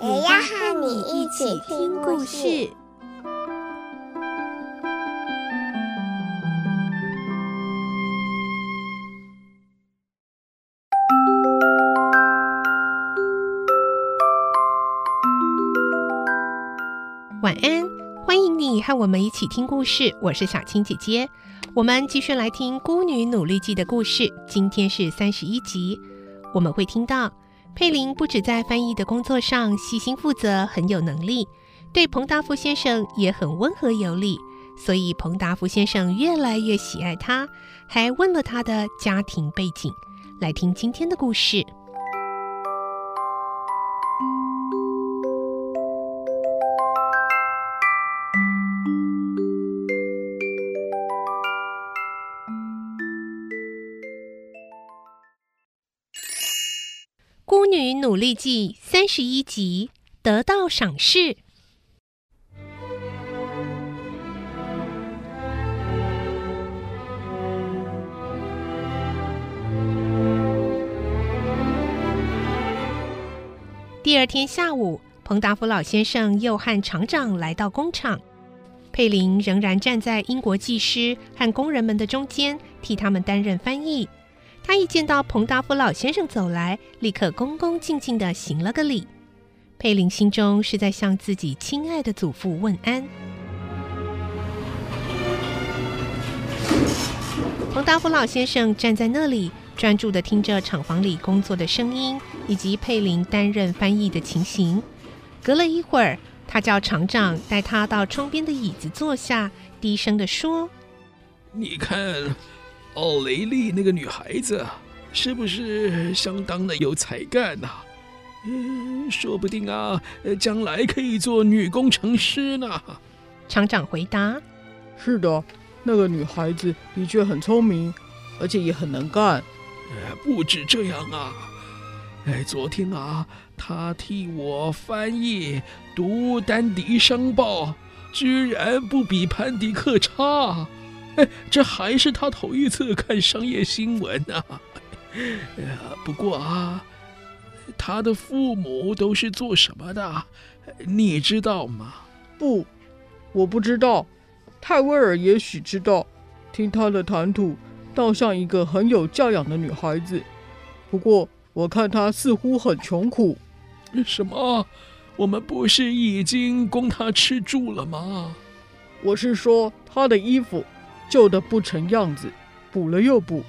也要和你一起听故事。晚安，欢迎你和我们一起听故事。我是小青姐姐，我们继续来听《孤女努力记》的故事。今天是三十一集，我们会听到佩林不止在翻译的工作上细心负责，很有能力，对彭达福先生也很温和有礼，所以彭达福先生越来越喜爱他，还问了他的家庭背景。来听今天的故事。《女努力记》三十一集，得到赏识。第二天下午，彭达福老先生又和厂长来到工厂，佩林仍然站在英国技师和工人们的中间，替他们担任翻译。他一见到彭达福老先生走来，立刻恭恭敬敬地行了个礼。佩玲心中是在向自己亲爱的祖父问安。彭达福老先生站在那里，专注地听着厂房里工作的声音，以及佩玲担任翻译的情形。隔了一会儿，他叫厂长带他到窗边的椅子坐下，低声地说：“你看。”奥雷利那个女孩子是不是相当的有才干呐？嗯，说不定啊，将来可以做女工程师呢。厂长回答：“是的，那个女孩子的确很聪明，而且也很能干。不止这样啊，哎，昨天啊，她替我翻译读丹迪商报，居然不比潘迪克差。”哎，这还是他头一次看商业新闻 呢。不过啊，他的父母都是做什么的？你知道吗？不，我不知道。泰威尔也许知道。听他的谈吐，倒像一个很有教养的女孩子。不过我看她似乎很穷苦。什么？我们不是已经供她吃住了吗？我是说她的衣服。旧的不成样子，补了又补，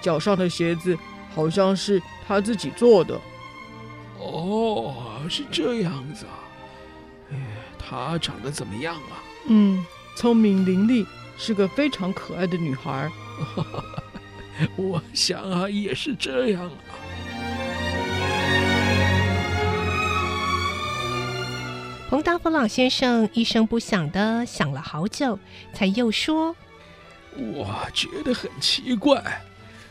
脚上的鞋子好像是他自己做的。哦，是这样子啊。哎，她长得怎么样啊？嗯，聪明伶俐，是个非常可爱的女孩。我想啊，也是这样啊。彭达福老先生一声不响的想了好久，才又说。我觉得很奇怪，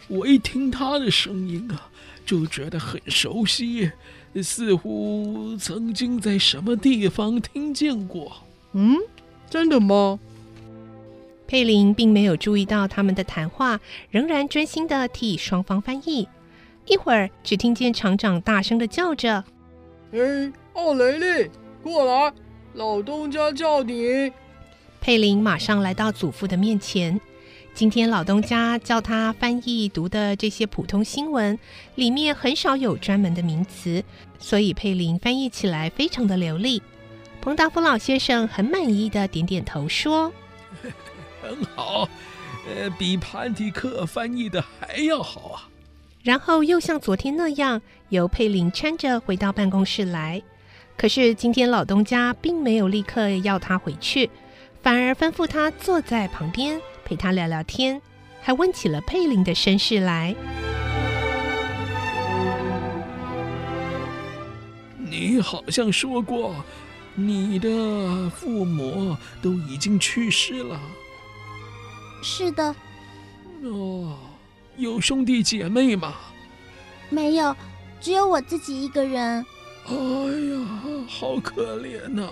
我一听他的声音啊，就觉得很熟悉，似乎曾经在什么地方听见过。嗯，真的吗？佩林并没有注意到他们的谈话，仍然专心的替双方翻译。一会儿，只听见厂长大声的叫着：“哎，奥雷利，过来，老东家叫你。”佩林马上来到祖父的面前。今天老东家叫他翻译读的这些普通新闻，里面很少有专门的名词，所以佩林翻译起来非常的流利。彭达夫老先生很满意的点点头说：“很好，呃，比潘迪克翻译的还要好啊。”然后又像昨天那样，由佩林搀着回到办公室来。可是今天老东家并没有立刻要他回去，反而吩咐他坐在旁边。陪他聊聊天，还问起了佩林的身世来。你好像说过，你的父母都已经去世了。是的。哦，有兄弟姐妹吗？没有，只有我自己一个人。哎呀，好可怜呐！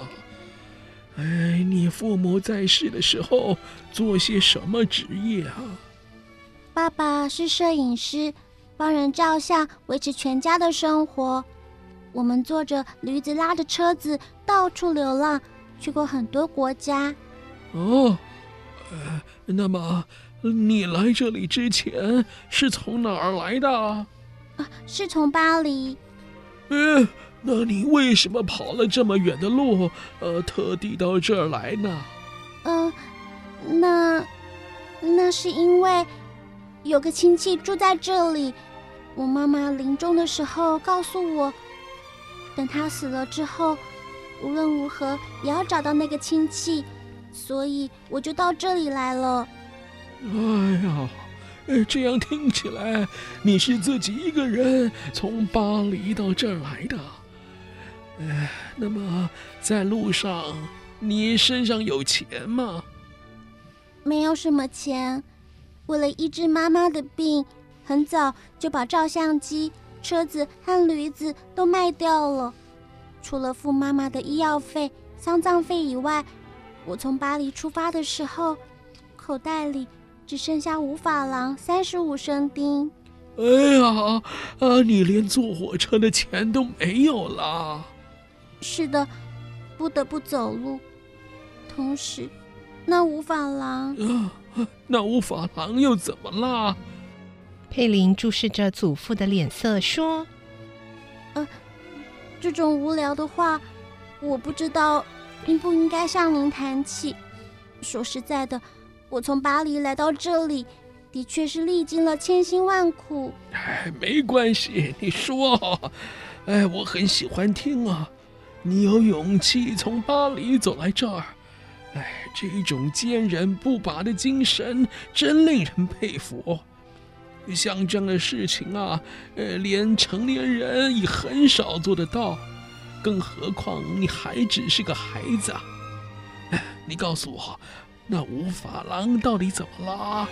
哎，你父母在世的时候做些什么职业啊？爸爸是摄影师，帮人照相，维持全家的生活。我们坐着驴子拉着车子到处流浪，去过很多国家。哦，呃，那么你来这里之前是从哪儿来的？啊，是从巴黎。呃，那你为什么跑了这么远的路，呃，特地到这儿来呢？嗯，那那是因为有个亲戚住在这里，我妈妈临终的时候告诉我，等她死了之后，无论如何也要找到那个亲戚，所以我就到这里来了。哎呀。这样听起来，你是自己一个人从巴黎到这儿来的。哎，那么在路上，你身上有钱吗？没有什么钱。为了医治妈妈的病，很早就把照相机、车子和驴子都卖掉了。除了付妈妈的医药费、丧葬费以外，我从巴黎出发的时候，口袋里。只剩下五法郎三十五生丁。哎呀，啊，你连坐火车的钱都没有了。是的，不得不走路。同时，那五法郎……啊，那五法郎又怎么了？佩林注视着祖父的脸色说：“呃，这种无聊的话，我不知道应不应该向您谈起。说实在的。”我从巴黎来到这里，的确是历经了千辛万苦。哎，没关系，你说，哎，我很喜欢听啊。你有勇气从巴黎走来这儿，哎，这种坚韧不拔的精神真令人佩服。像这样的事情啊，呃，连成年人也很少做得到，更何况你还只是个孩子啊。哎，你告诉我。那五法郎到底怎么了？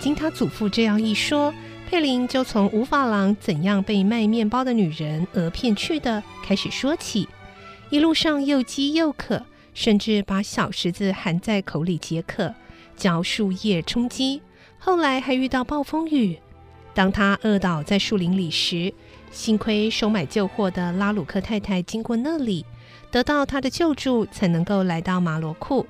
经他祖父这样一说，佩林就从无法郎怎样被卖面包的女人讹骗去的开始说起。一路上又饥又渴，甚至把小石子含在口里解渴，嚼树叶充饥。后来还遇到暴风雨，当他饿倒在树林里时，幸亏收买旧货的拉鲁克太太经过那里。得到他的救助，才能够来到马罗库，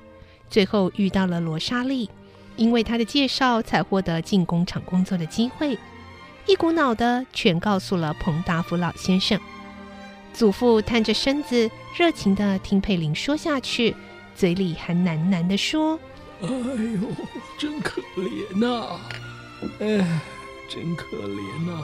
最后遇到了罗莎莉，因为她的介绍，才获得进工厂工作的机会，一股脑的全告诉了彭达福老先生。祖父探着身子，热情的听佩林说下去，嘴里还喃喃的说：“哎呦，真可怜呐，哎，真可怜呐。”